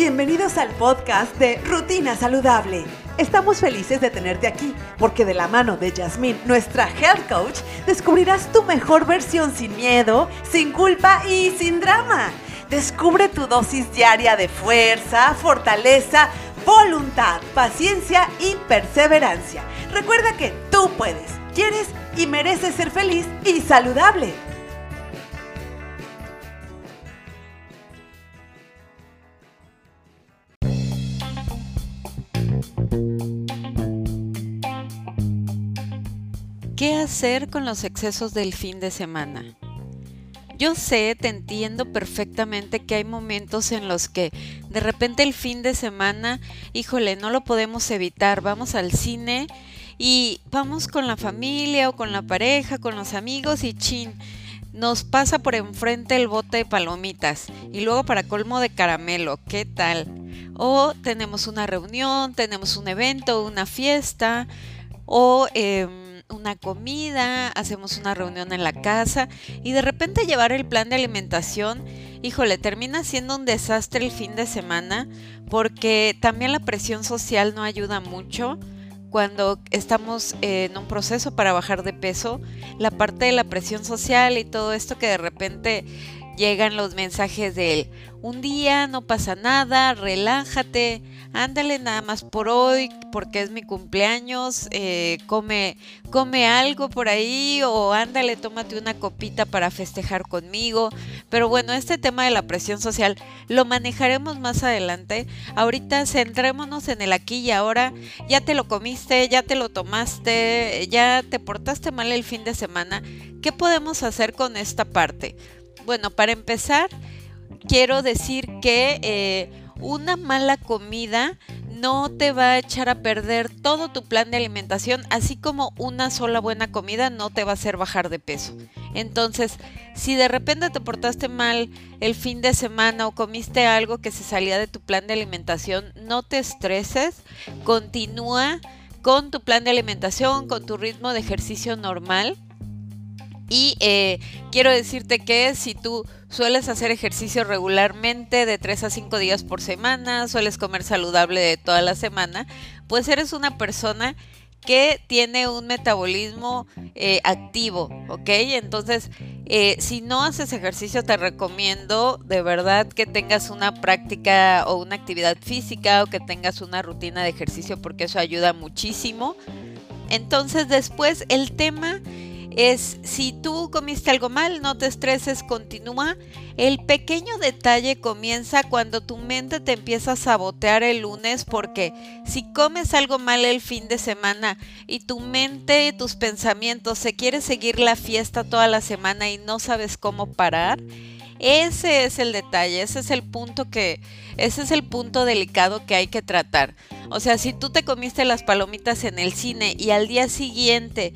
Bienvenidos al podcast de Rutina Saludable. Estamos felices de tenerte aquí porque de la mano de Yasmín, nuestra health coach, descubrirás tu mejor versión sin miedo, sin culpa y sin drama. Descubre tu dosis diaria de fuerza, fortaleza, voluntad, paciencia y perseverancia. Recuerda que tú puedes, quieres y mereces ser feliz y saludable. ¿Qué hacer con los excesos del fin de semana? Yo sé, te entiendo perfectamente que hay momentos en los que de repente el fin de semana, híjole, no lo podemos evitar, vamos al cine y vamos con la familia o con la pareja, con los amigos y chin, nos pasa por enfrente el bote de palomitas y luego para colmo de caramelo, ¿qué tal? O tenemos una reunión, tenemos un evento, una fiesta o... Eh, una comida, hacemos una reunión en la casa y de repente llevar el plan de alimentación, híjole, termina siendo un desastre el fin de semana porque también la presión social no ayuda mucho cuando estamos en un proceso para bajar de peso, la parte de la presión social y todo esto que de repente llegan los mensajes de un día no pasa nada, relájate, ándale nada más por hoy, porque es mi cumpleaños, eh, come, come algo por ahí o ándale, tómate una copita para festejar conmigo. Pero bueno, este tema de la presión social lo manejaremos más adelante. Ahorita centrémonos en el aquí y ahora. Ya te lo comiste, ya te lo tomaste, ya te portaste mal el fin de semana. ¿Qué podemos hacer con esta parte? Bueno, para empezar, quiero decir que eh, una mala comida no te va a echar a perder todo tu plan de alimentación, así como una sola buena comida no te va a hacer bajar de peso. Entonces, si de repente te portaste mal el fin de semana o comiste algo que se salía de tu plan de alimentación, no te estreses, continúa con tu plan de alimentación, con tu ritmo de ejercicio normal y eh, quiero decirte que si tú sueles hacer ejercicio regularmente de 3 a 5 días por semana, sueles comer saludable de toda la semana, pues eres una persona que tiene un metabolismo eh, activo, ¿ok? Entonces, eh, si no haces ejercicio, te recomiendo de verdad que tengas una práctica o una actividad física o que tengas una rutina de ejercicio porque eso ayuda muchísimo. Entonces, después el tema es si tú comiste algo mal, no te estreses, continúa. El pequeño detalle comienza cuando tu mente te empieza a sabotear el lunes porque si comes algo mal el fin de semana y tu mente, tus pensamientos se quiere seguir la fiesta toda la semana y no sabes cómo parar, ese es el detalle, ese es el punto que ese es el punto delicado que hay que tratar. O sea, si tú te comiste las palomitas en el cine y al día siguiente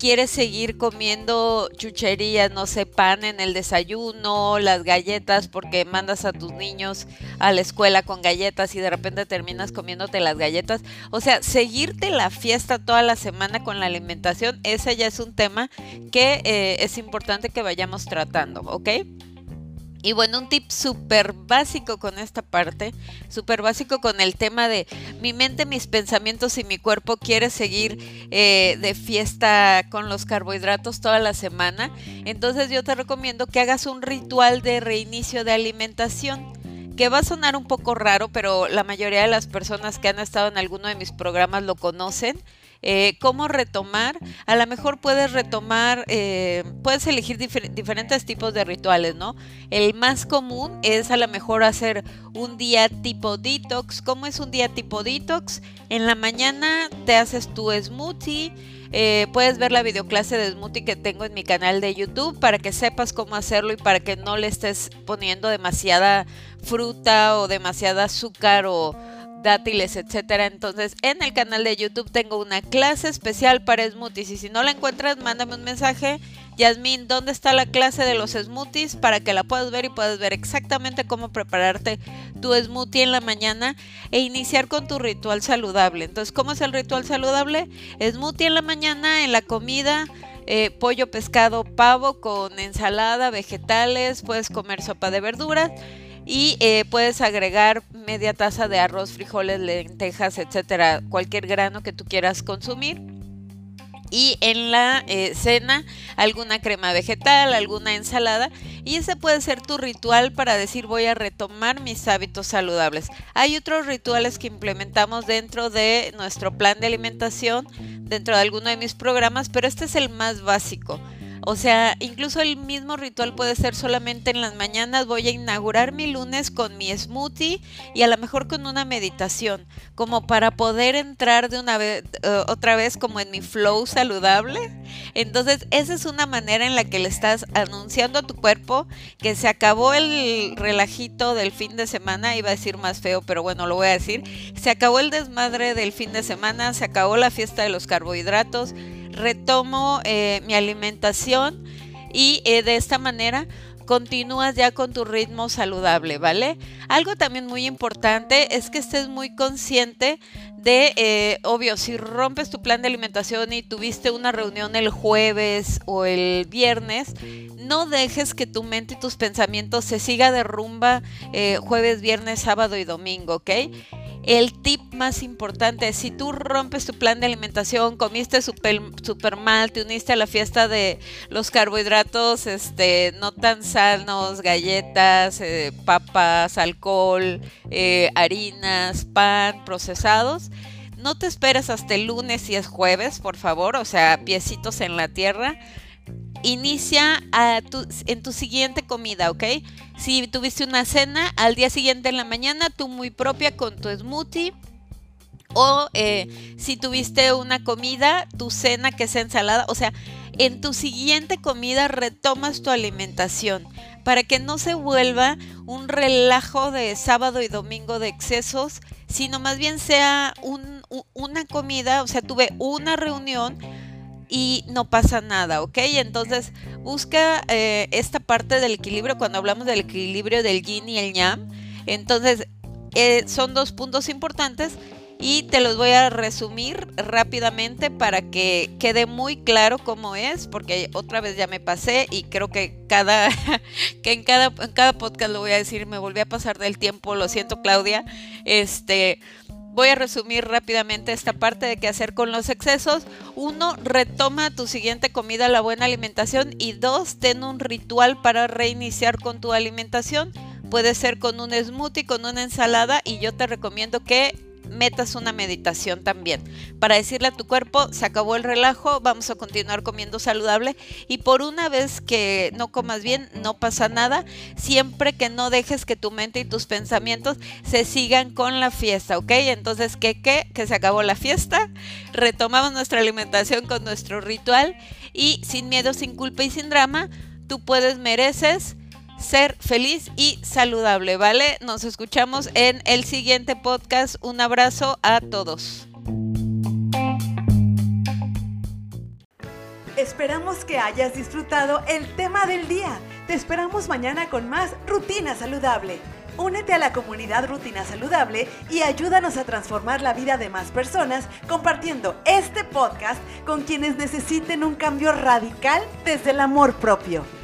quieres seguir comiendo chucherías, no sé, pan en el desayuno, las galletas, porque mandas a tus niños a la escuela con galletas y de repente terminas comiéndote las galletas. O sea, seguirte la fiesta toda la semana con la alimentación, ese ya es un tema que eh, es importante que vayamos tratando, ¿ok? Y bueno, un tip súper básico con esta parte, súper básico con el tema de mi mente, mis pensamientos y mi cuerpo quiere seguir eh, de fiesta con los carbohidratos toda la semana. Entonces yo te recomiendo que hagas un ritual de reinicio de alimentación que va a sonar un poco raro, pero la mayoría de las personas que han estado en alguno de mis programas lo conocen. Eh, cómo retomar. A lo mejor puedes retomar, eh, puedes elegir diferentes tipos de rituales, ¿no? El más común es a lo mejor hacer un día tipo detox. ¿Cómo es un día tipo detox? En la mañana te haces tu smoothie. Eh, puedes ver la videoclase de smoothie que tengo en mi canal de YouTube para que sepas cómo hacerlo y para que no le estés poniendo demasiada fruta o demasiada azúcar o, dátiles, etcétera. Entonces, en el canal de YouTube tengo una clase especial para smoothies y si no la encuentras, mándame un mensaje. Yasmin, ¿dónde está la clase de los smoothies para que la puedas ver y puedas ver exactamente cómo prepararte tu smoothie en la mañana e iniciar con tu ritual saludable? Entonces, ¿cómo es el ritual saludable? Smoothie en la mañana, en la comida, eh, pollo, pescado, pavo con ensalada, vegetales, puedes comer sopa de verduras y eh, puedes agregar media taza de arroz, frijoles, lentejas, etcétera, cualquier grano que tú quieras consumir y en la eh, cena alguna crema vegetal, alguna ensalada y ese puede ser tu ritual para decir voy a retomar mis hábitos saludables. Hay otros rituales que implementamos dentro de nuestro plan de alimentación, dentro de alguno de mis programas, pero este es el más básico. O sea, incluso el mismo ritual puede ser solamente en las mañanas. Voy a inaugurar mi lunes con mi smoothie y a lo mejor con una meditación, como para poder entrar de una vez, eh, otra vez como en mi flow saludable. Entonces, esa es una manera en la que le estás anunciando a tu cuerpo que se acabó el relajito del fin de semana. Iba a decir más feo, pero bueno, lo voy a decir. Se acabó el desmadre del fin de semana, se acabó la fiesta de los carbohidratos retomo eh, mi alimentación y eh, de esta manera continúas ya con tu ritmo saludable, ¿vale? Algo también muy importante es que estés muy consciente de, eh, obvio, si rompes tu plan de alimentación y tuviste una reunión el jueves o el viernes, no dejes que tu mente y tus pensamientos se siga de rumba jueves, viernes, sábado y domingo, ¿ok? El tip más importante si tú rompes tu plan de alimentación, comiste super, super, mal, te uniste a la fiesta de los carbohidratos este, no tan sanos, galletas, eh, papas, alcohol, eh, harinas, pan, procesados. No te esperes hasta el lunes si es jueves, por favor, o sea, piecitos en la tierra inicia en tu siguiente comida, ¿ok? Si tuviste una cena, al día siguiente en la mañana, tú muy propia con tu smoothie. O eh, si tuviste una comida, tu cena que sea ensalada. O sea, en tu siguiente comida retomas tu alimentación para que no se vuelva un relajo de sábado y domingo de excesos, sino más bien sea una comida, o sea, tuve una reunión y no pasa nada, ¿ok? Entonces busca eh, esta parte del equilibrio cuando hablamos del equilibrio del yin y el yang. Entonces eh, son dos puntos importantes y te los voy a resumir rápidamente para que quede muy claro cómo es, porque otra vez ya me pasé y creo que cada que en cada en cada podcast lo voy a decir, me volví a pasar del tiempo, lo siento Claudia. Este Voy a resumir rápidamente esta parte de qué hacer con los excesos. Uno, retoma tu siguiente comida la buena alimentación. Y dos, ten un ritual para reiniciar con tu alimentación. Puede ser con un smoothie, con una ensalada. Y yo te recomiendo que metas una meditación también para decirle a tu cuerpo, se acabó el relajo, vamos a continuar comiendo saludable y por una vez que no comas bien, no pasa nada, siempre que no dejes que tu mente y tus pensamientos se sigan con la fiesta, ¿ok? Entonces, ¿qué qué? Que se acabó la fiesta, retomamos nuestra alimentación con nuestro ritual y sin miedo, sin culpa y sin drama, tú puedes, mereces ser feliz y saludable, ¿vale? Nos escuchamos en el siguiente podcast. Un abrazo a todos. Esperamos que hayas disfrutado el tema del día. Te esperamos mañana con más Rutina Saludable. Únete a la comunidad Rutina Saludable y ayúdanos a transformar la vida de más personas compartiendo este podcast con quienes necesiten un cambio radical desde el amor propio.